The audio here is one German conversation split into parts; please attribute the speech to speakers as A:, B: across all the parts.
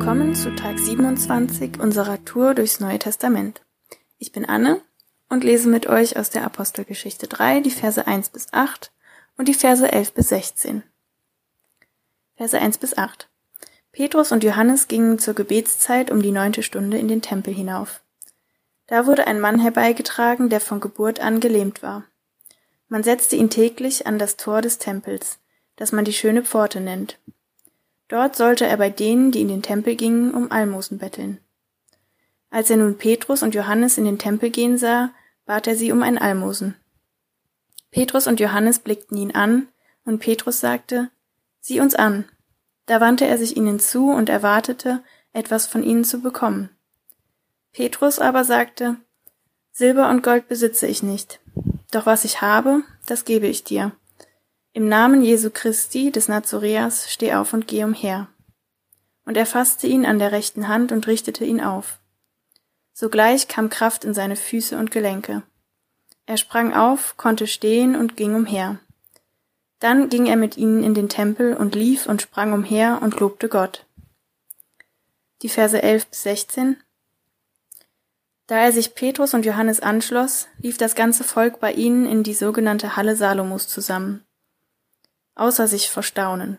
A: Willkommen zu Tag 27 unserer Tour durchs Neue Testament. Ich bin Anne und lese mit euch aus der Apostelgeschichte 3 die Verse 1 bis 8 und die Verse 11 bis 16. Verse 1 bis 8. Petrus und Johannes gingen zur Gebetszeit um die neunte Stunde in den Tempel hinauf. Da wurde ein Mann herbeigetragen, der von Geburt an gelähmt war. Man setzte ihn täglich an das Tor des Tempels, das man die schöne Pforte nennt. Dort sollte er bei denen, die in den Tempel gingen, um Almosen betteln. Als er nun Petrus und Johannes in den Tempel gehen sah, bat er sie um ein Almosen. Petrus und Johannes blickten ihn an, und Petrus sagte, Sieh uns an. Da wandte er sich ihnen zu und erwartete, etwas von ihnen zu bekommen. Petrus aber sagte, Silber und Gold besitze ich nicht, doch was ich habe, das gebe ich dir. Im Namen Jesu Christi des Nazoreas steh auf und geh umher. Und er fasste ihn an der rechten Hand und richtete ihn auf. Sogleich kam Kraft in seine Füße und Gelenke. Er sprang auf, konnte stehen und ging umher. Dann ging er mit ihnen in den Tempel und lief und sprang umher und lobte Gott. Die Verse 11 bis 16 Da er sich Petrus und Johannes anschloss, lief das ganze Volk bei ihnen in die sogenannte Halle Salomos zusammen außer sich vor Staunen.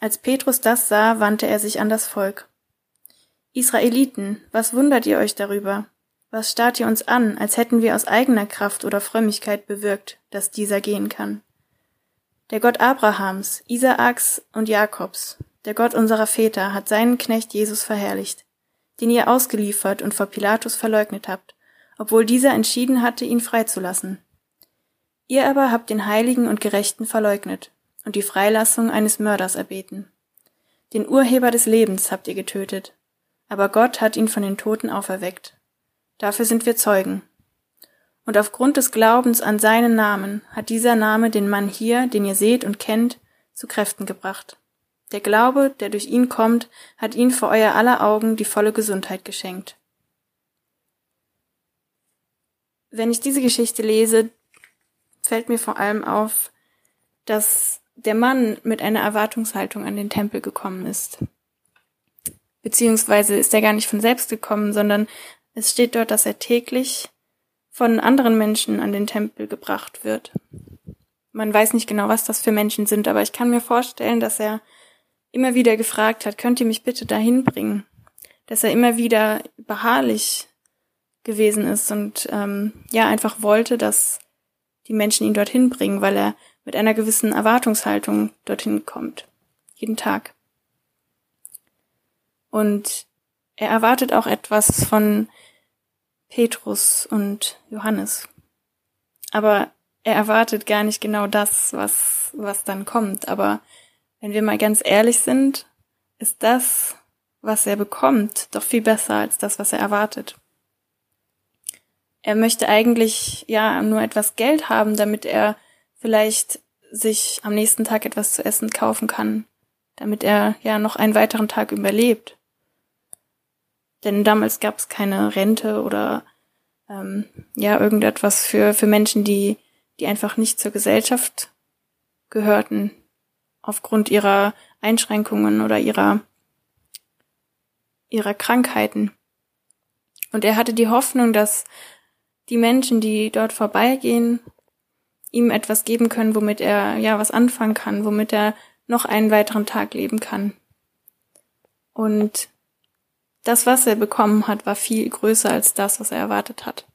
A: Als Petrus das sah, wandte er sich an das Volk. Israeliten, was wundert ihr euch darüber? Was starrt ihr uns an, als hätten wir aus eigener Kraft oder Frömmigkeit bewirkt, dass dieser gehen kann? Der Gott Abrahams, Isaaks und Jakobs, der Gott unserer Väter, hat seinen Knecht Jesus verherrlicht, den ihr ausgeliefert und vor Pilatus verleugnet habt, obwohl dieser entschieden hatte, ihn freizulassen. Ihr aber habt den Heiligen und Gerechten verleugnet und die Freilassung eines Mörders erbeten. Den Urheber des Lebens habt ihr getötet, aber Gott hat ihn von den Toten auferweckt. Dafür sind wir Zeugen. Und aufgrund des Glaubens an seinen Namen hat dieser Name den Mann hier, den ihr seht und kennt, zu Kräften gebracht. Der Glaube, der durch ihn kommt, hat ihn vor euer aller Augen die volle Gesundheit geschenkt. Wenn ich diese Geschichte lese, fällt mir vor allem auf, dass der Mann mit einer Erwartungshaltung an den Tempel gekommen ist. Beziehungsweise ist er gar nicht von selbst gekommen, sondern es steht dort, dass er täglich von anderen Menschen an den Tempel gebracht wird. Man weiß nicht genau, was das für Menschen sind, aber ich kann mir vorstellen, dass er immer wieder gefragt hat, könnt ihr mich bitte dahin bringen? Dass er immer wieder beharrlich gewesen ist und ähm, ja einfach wollte, dass die Menschen ihn dorthin bringen, weil er mit einer gewissen Erwartungshaltung dorthin kommt. Jeden Tag. Und er erwartet auch etwas von Petrus und Johannes. Aber er erwartet gar nicht genau das, was, was dann kommt. Aber wenn wir mal ganz ehrlich sind, ist das, was er bekommt, doch viel besser als das, was er erwartet. Er möchte eigentlich ja nur etwas Geld haben, damit er vielleicht sich am nächsten Tag etwas zu essen kaufen kann, damit er ja noch einen weiteren Tag überlebt. Denn damals gab es keine Rente oder ähm, ja irgendetwas für für Menschen, die die einfach nicht zur Gesellschaft gehörten aufgrund ihrer Einschränkungen oder ihrer ihrer Krankheiten. Und er hatte die Hoffnung, dass die Menschen, die dort vorbeigehen, ihm etwas geben können, womit er ja was anfangen kann, womit er noch einen weiteren Tag leben kann. Und das, was er bekommen hat, war viel größer als das, was er erwartet hat.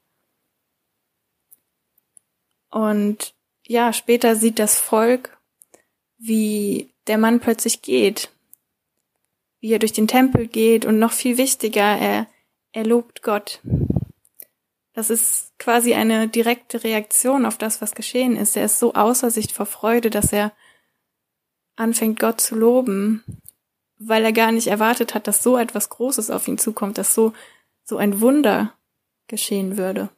A: Und ja, später sieht das Volk, wie der Mann plötzlich geht, wie er durch den Tempel geht und noch viel wichtiger, er, er lobt Gott. Das ist quasi eine direkte Reaktion auf das, was geschehen ist. Er ist so außer sich vor Freude, dass er anfängt, Gott zu loben, weil er gar nicht erwartet hat, dass so etwas Großes auf ihn zukommt, dass so, so ein Wunder geschehen würde.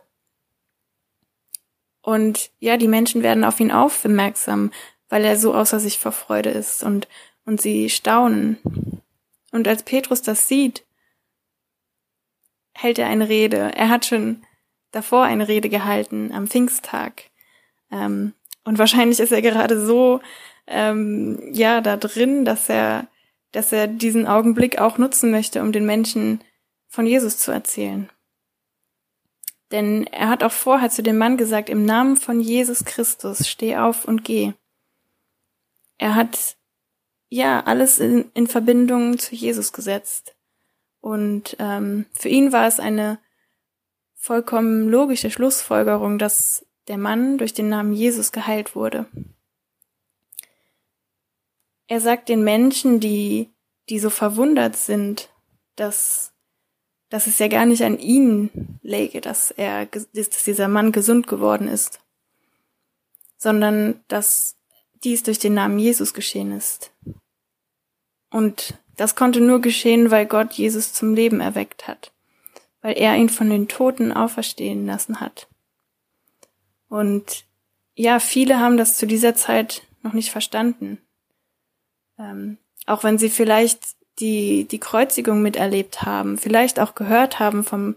A: Und ja, die Menschen werden auf ihn aufmerksam, weil er so außer sich vor Freude ist und, und sie staunen. Und als Petrus das sieht, hält er eine Rede. Er hat schon davor eine Rede gehalten am Pfingsttag. Ähm, und wahrscheinlich ist er gerade so ähm, ja da drin, dass er dass er diesen Augenblick auch nutzen möchte, um den Menschen von Jesus zu erzählen. Denn er hat auch vorher zu dem Mann gesagt, im Namen von Jesus Christus, steh auf und geh. Er hat ja alles in, in Verbindung zu Jesus gesetzt. Und ähm, für ihn war es eine vollkommen logische Schlussfolgerung, dass der Mann durch den Namen Jesus geheilt wurde. Er sagt den Menschen, die, die so verwundert sind, dass, dass es ja gar nicht an ihnen läge, dass er, dass dieser Mann gesund geworden ist, sondern dass dies durch den Namen Jesus geschehen ist. Und das konnte nur geschehen, weil Gott Jesus zum Leben erweckt hat, weil er ihn von den Toten auferstehen lassen hat. Und ja, viele haben das zu dieser Zeit noch nicht verstanden. Ähm, auch wenn sie vielleicht die, die Kreuzigung miterlebt haben, vielleicht auch gehört haben vom,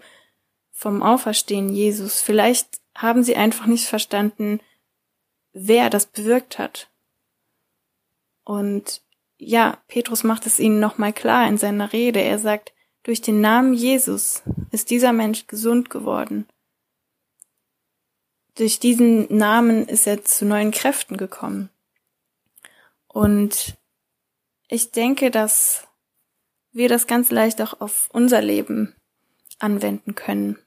A: vom Auferstehen Jesus, vielleicht haben sie einfach nicht verstanden, wer das bewirkt hat. Und ja, Petrus macht es ihnen nochmal klar in seiner Rede. Er sagt, durch den Namen Jesus ist dieser Mensch gesund geworden. Durch diesen Namen ist er zu neuen Kräften gekommen. Und ich denke, dass wir das ganz leicht auch auf unser Leben anwenden können.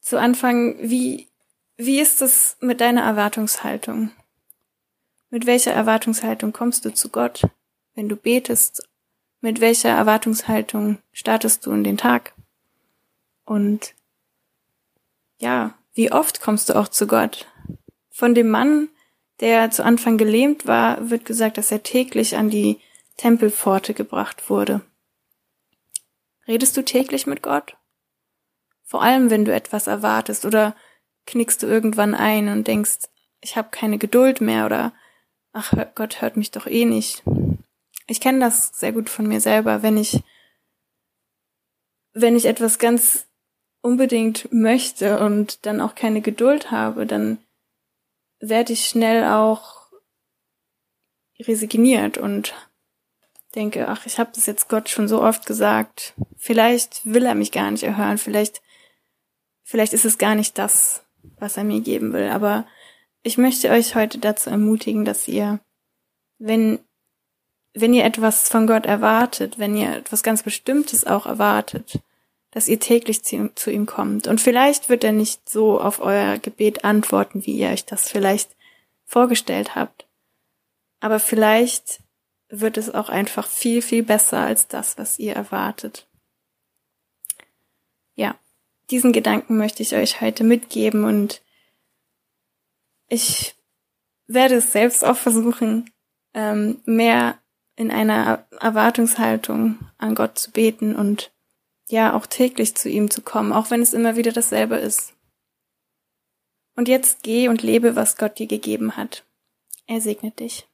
A: Zu Anfang, wie, wie ist es mit deiner Erwartungshaltung? Mit welcher Erwartungshaltung kommst du zu Gott, wenn du betest? Mit welcher Erwartungshaltung startest du in den Tag? Und ja, wie oft kommst du auch zu Gott? Von dem Mann, der zu Anfang gelähmt war, wird gesagt, dass er täglich an die Tempelpforte gebracht wurde. Redest du täglich mit Gott? Vor allem, wenn du etwas erwartest oder knickst du irgendwann ein und denkst, ich habe keine Geduld mehr oder ach Gott hört mich doch eh nicht. Ich kenne das sehr gut von mir selber, wenn ich, wenn ich etwas ganz unbedingt möchte und dann auch keine Geduld habe, dann werde ich schnell auch resigniert und denke, ach, ich habe das jetzt Gott schon so oft gesagt. Vielleicht will er mich gar nicht erhören, vielleicht, vielleicht ist es gar nicht das, was er mir geben will, aber ich möchte euch heute dazu ermutigen, dass ihr, wenn, wenn ihr etwas von Gott erwartet, wenn ihr etwas ganz Bestimmtes auch erwartet, dass ihr täglich zu, zu ihm kommt. Und vielleicht wird er nicht so auf euer Gebet antworten, wie ihr euch das vielleicht vorgestellt habt. Aber vielleicht wird es auch einfach viel, viel besser als das, was ihr erwartet. Ja, diesen Gedanken möchte ich euch heute mitgeben und ich werde es selbst auch versuchen, ähm, mehr in einer Erwartungshaltung an Gott zu beten und ja auch täglich zu ihm zu kommen, auch wenn es immer wieder dasselbe ist. Und jetzt geh und lebe, was Gott dir gegeben hat. Er segnet dich.